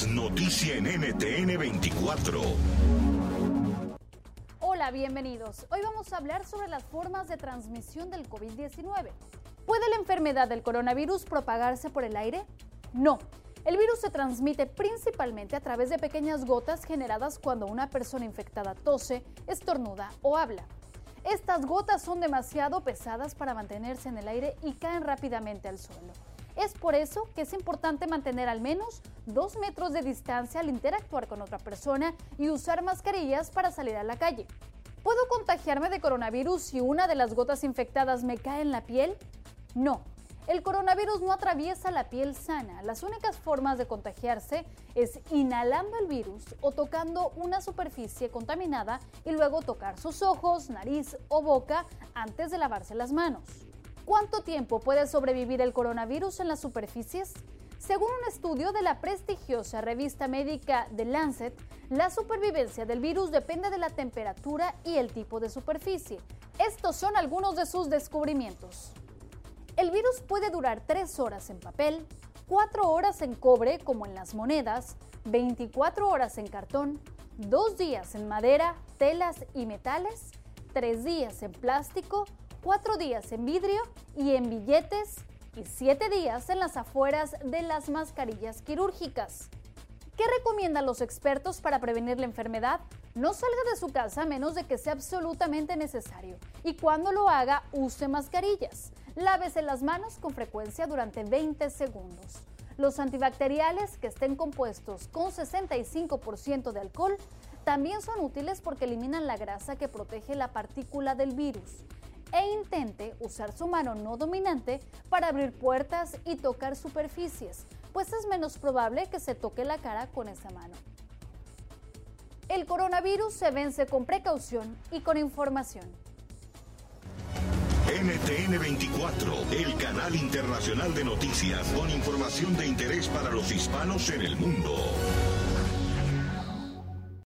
noticia en NTN 24. Hola, bienvenidos. Hoy vamos a hablar sobre las formas de transmisión del COVID-19. ¿Puede la enfermedad del coronavirus propagarse por el aire? No. El virus se transmite principalmente a través de pequeñas gotas generadas cuando una persona infectada tose, estornuda o habla. Estas gotas son demasiado pesadas para mantenerse en el aire y caen rápidamente al suelo. Es por eso que es importante mantener al menos dos metros de distancia al interactuar con otra persona y usar mascarillas para salir a la calle. ¿Puedo contagiarme de coronavirus si una de las gotas infectadas me cae en la piel? No, el coronavirus no atraviesa la piel sana. Las únicas formas de contagiarse es inhalando el virus o tocando una superficie contaminada y luego tocar sus ojos, nariz o boca antes de lavarse las manos. ¿Cuánto tiempo puede sobrevivir el coronavirus en las superficies? Según un estudio de la prestigiosa revista médica The Lancet, la supervivencia del virus depende de la temperatura y el tipo de superficie. Estos son algunos de sus descubrimientos. El virus puede durar 3 horas en papel, 4 horas en cobre como en las monedas, 24 horas en cartón, 2 días en madera, telas y metales, 3 días en plástico, 4 días en vidrio y en billetes y 7 días en las afueras de las mascarillas quirúrgicas. ¿Qué recomiendan los expertos para prevenir la enfermedad? No salga de su casa a menos de que sea absolutamente necesario y cuando lo haga use mascarillas. Lávese las manos con frecuencia durante 20 segundos. Los antibacteriales que estén compuestos con 65% de alcohol también son útiles porque eliminan la grasa que protege la partícula del virus. E intente usar su mano no dominante para abrir puertas y tocar superficies, pues es menos probable que se toque la cara con esa mano. El coronavirus se vence con precaución y con información. NTN 24, el canal internacional de noticias con información de interés para los hispanos en el mundo.